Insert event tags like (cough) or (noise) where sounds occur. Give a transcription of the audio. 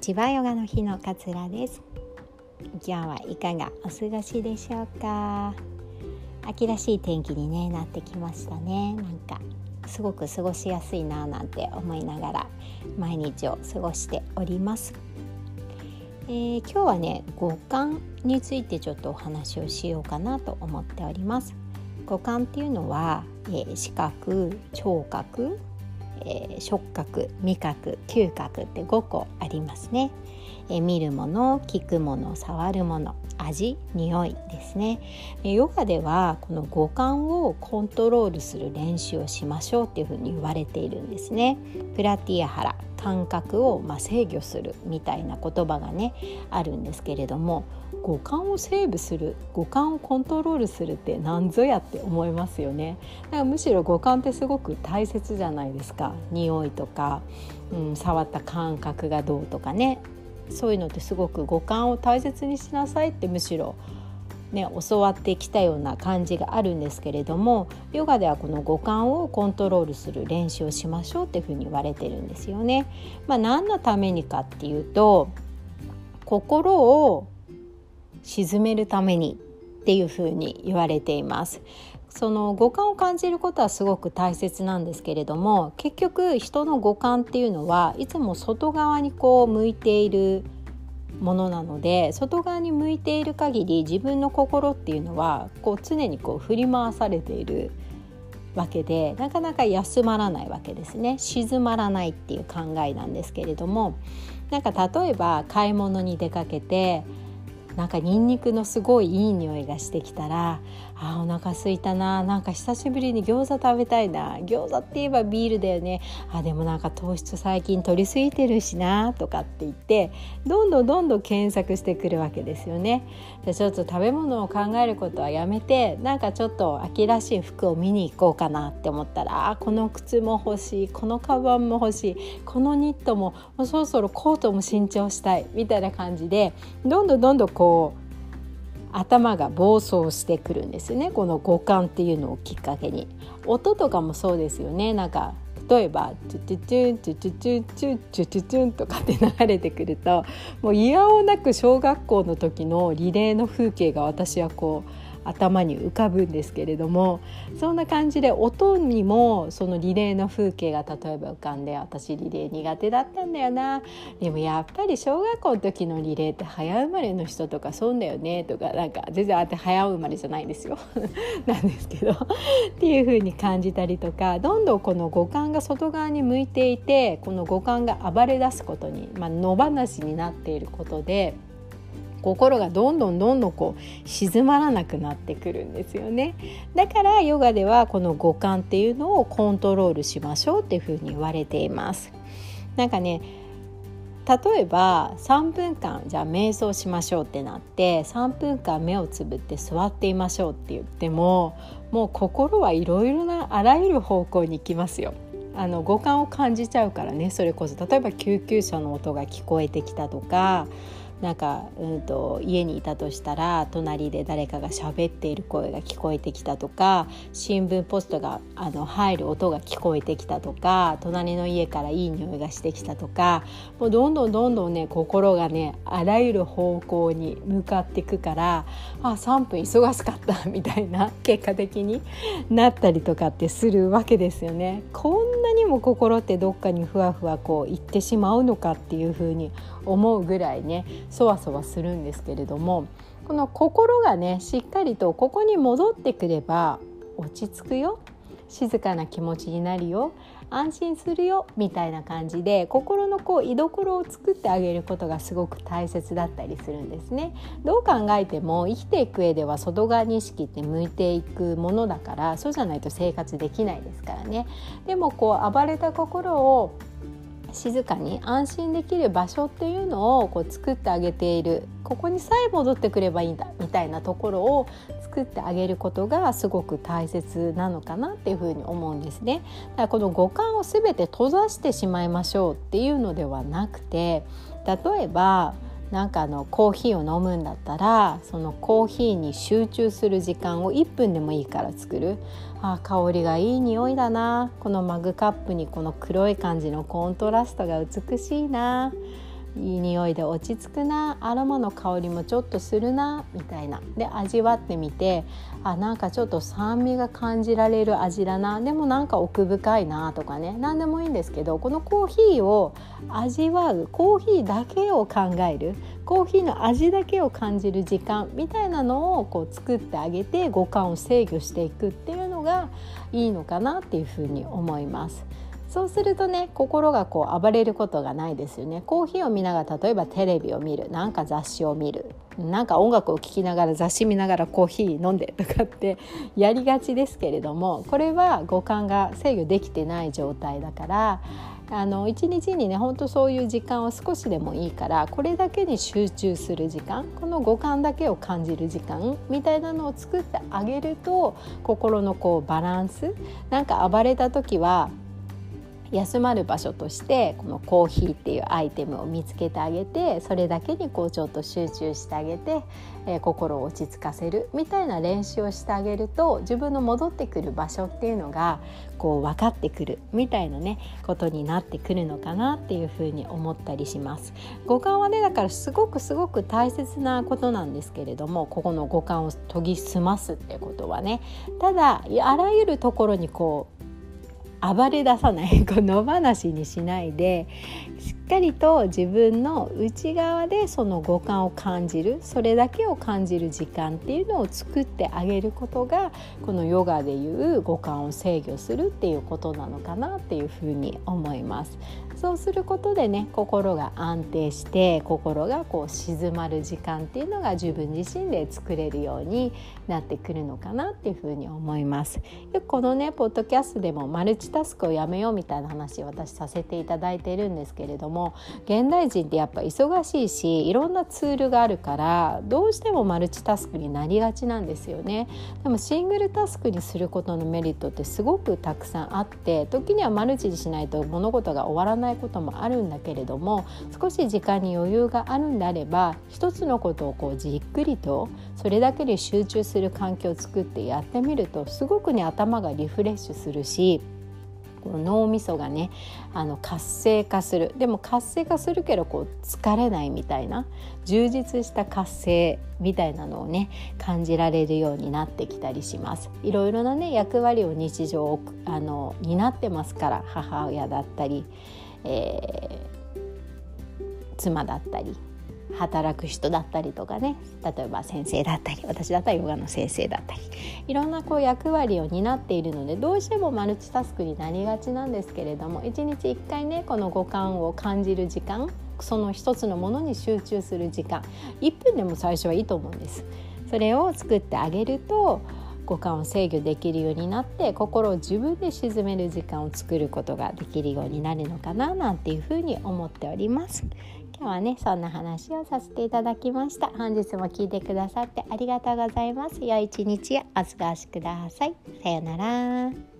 ちは。ヨガの日のかつらです。今日はいかがお過ごしでしょうか？秋らしい天気に、ね、なってきましたね。なんかすごく過ごしやすいななんて思いながら毎日を過ごしております、えー、今日はね五感についてちょっとお話をしようかなと思っております。五感っていうのは、えー、視覚聴覚えー、触覚味覚嗅覚って5個ありますね、えー、見るもの聞くもの触るもの。味匂いですね。ヨガではこの五感をコントロールする練習をしましょうっていうふうに言われているんですね。プラティアハラ感覚をま制御するみたいな言葉がねあるんですけれども五感をセーブする五感をコントロールするって何ぞやって思いますよね。だからむしろ五感ってすごく大切じゃないですか。匂いとか、うん、触った感覚がどうとかね。そういうのってすごく五感を大切にしなさいってむしろね、教わってきたような感じがあるんですけれどもヨガではこの五感をコントロールする練習をしましょうっていうふうに言われてるんですよね。まあ、何のためにかっていうと心を沈めるためにっていうふうに言われています。その五感を感じることはすごく大切なんですけれども結局人の五感っていうのはいつも外側にこう向いているものなので外側に向いている限り自分の心っていうのはこう常にこう振り回されているわけでなかなか休まらないわけですね。静まらないっていう考えなんですけれどもなんか例えば買い物に出かけてなんかニンニクのすごいいい匂いがしてきたらあお腹すいたな。なんか久しぶりに餃子食べたいな。餃子って言えばビールだよね。あでもなんか糖質最近取りすぎてるしな。とかって言ってどんどんどんどん検索してくるわけですよね。でちょっと食べ物を考えることはやめてなんかちょっと秋らしい服を見に行こうかなって思ったらあこの靴も欲しい。このカバンも欲しい。このニットももうそろそろコートも新調したい。みたいな感じでどんどんどんどんこうう頭が暴走してくるんですよね。この五感っていうのをきっかけに。音とかもそうですよね。なんか例えば「チュチュチュンチュチュチュンチュチュチュチュン」とかって流れてくるともういやおなく小学校の時のリレーの風景が私はこう頭に浮かぶんですけれどもそんな感じで音にもそのリレーの風景が例えば浮かんで私リレー苦手だったんだよなでもやっぱり小学校の時のリレーって早生まれの人とかそうだよねとかなんか全然あって早生まれじゃないですよ (laughs) なんですけどっていう風に感じたりとかどんどんこの五感が外側に向いていてこの五感が暴れ出すことに、まあ、野放しになっていることで。心がどんどんどんどんこう静まらなくなってくるんですよね。だからヨガではこの五感っていうのをコントロールしましょうっていうふうに言われています。なんかね例えば3分間じゃあ瞑想しましょうってなって3分間目をつぶって座っていましょうって言ってももう心はいろいろなあらゆる方向に行きますよ。あの五感を感じちゃうからねそれこそ。例えば救急車の音が聞こえてきたとかなんか、うんと、家にいたとしたら隣で誰かが喋っている声が聞こえてきたとか新聞ポストがあの入る音が聞こえてきたとか隣の家からいい匂いがしてきたとかもうどんどんどんどんね心がねあらゆる方向に向かっていくからあ3分忙しかったみたいな結果的になったりとかってするわけですよね。こんなにも心ってどっかにふわふわこう行ってしまうのかっていうふうに思うぐらいねそわそわするんですけれどもこの心がねしっかりとここに戻ってくれば落ち着くよ。静かな気持ちになるよ。安心するよみたいな感じで心のこう居所を作ってあげることがすごく大切だったりするんですね。どう考えても生きていく上では外側に意識って向いていくものだからそうじゃないと生活できないですからね。でもこう暴れた心を静かに安心できる場所っていうのをこう作ってあげているここにさえ戻ってくればいいんだみたいなところを作ってあげることがすごく大切なのかなっていうふうに思うんですね。だからこの五感を全て閉ざしてしまいましょうっていうのではなくて例えばなんかあのコーヒーを飲むんだったらそのコーヒーに集中する時間を1分でもいいから作る。あ香りがいい匂いだな。このマグカップにこの黒い感じのコントラストが美しいな。いい匂いで落ち着くな。アロマの香りもちょっとするな。みたいな。で味わってみて。あなんかちょっと酸味が感じられる味だな。でもなんか奥深いなとかね。何でもいいんですけどこのコーヒーを味わう。コーヒーだけを考える。コーヒーの味だけを感じる時間。みたいなのをこう作ってあげて五感を制御していくっていうのがいいのかなっていうふうに思います。そうするとね心がこう暴れることがないですよね。コーヒーを見ながら例えばテレビを見るなんか雑誌を見るなんか音楽を聴きながら雑誌見ながらコーヒー飲んでとかってやりがちですけれどもこれは五感が制御できてない状態だからあの一日にねほんとそういう時間を少しでもいいからこれだけに集中する時間この五感だけを感じる時間みたいなのを作ってあげると心のこうバランスなんか暴れた時は休まる場所としてこのコーヒーっていうアイテムを見つけてあげてそれだけにこうちょっと集中してあげて、えー、心を落ち着かせるみたいな練習をしてあげると自分の戻ってくる場所っていうのがこう分かってくるみたいなねことになってくるのかなっていうふうに思ったりします。五感はねだからすごくすごく大切なことなんですけれどもここの五感を研ぎ澄ますってことはねただあらゆるところにこう暴れ出さない (laughs) こう野放しにしないでかりと自分の内側でその五感を感じるそれだけを感じる時間っていうのを作ってあげることがこのヨガでいう五感を制御するっていうことなのかなっていうふうに思います。そうすることでね心が安定して心がこう静まる時間っていうのが自分自身で作れるようになってくるのかなっていうふうに思います。よくこのねポッドキャストでもマルチタスクをやめようみたいな話私させていただいているんですけれども現代人ってやっぱ忙しいしいろんなツールがあるからどうしてもマルチタスクになりがちなんですよね。でもシングルタスクにすることのメリットってすごくたくさんあって時にはマルチにしないと物事が終わらないこともあるんだけれども少し時間に余裕があるんであれば一つのことをこうじっくりとそれだけに集中する環境を作ってやってみるとすごくね頭がリフレッシュするしこの脳みそがねあの活性化する。でも活性化するけどこう疲れないみたいな充実した活性みたいなのをね感じられるようになってきたりします。いろいろなね役割を日常あの担ってますから母親だったりえー、妻だったり働く人だったりとかね。例えば先生だったり私だったらヨガの先生だったり。いろんなこう役割を担っているのでどうしてもマルチタスクになりがちなんですけれども一日一回ねこの五感を感じる時間その一つのものに集中する時間1分でも最初はいいと思うんです。それを作ってあげると五感を制御できるようになって心を自分で沈める時間を作ることができるようになるのかななんていうふうに思っております。今日はねそんな話をさせていただきました。本日も聞いてくださってありがとうございます。良い一日をお過ごしください。さようなら。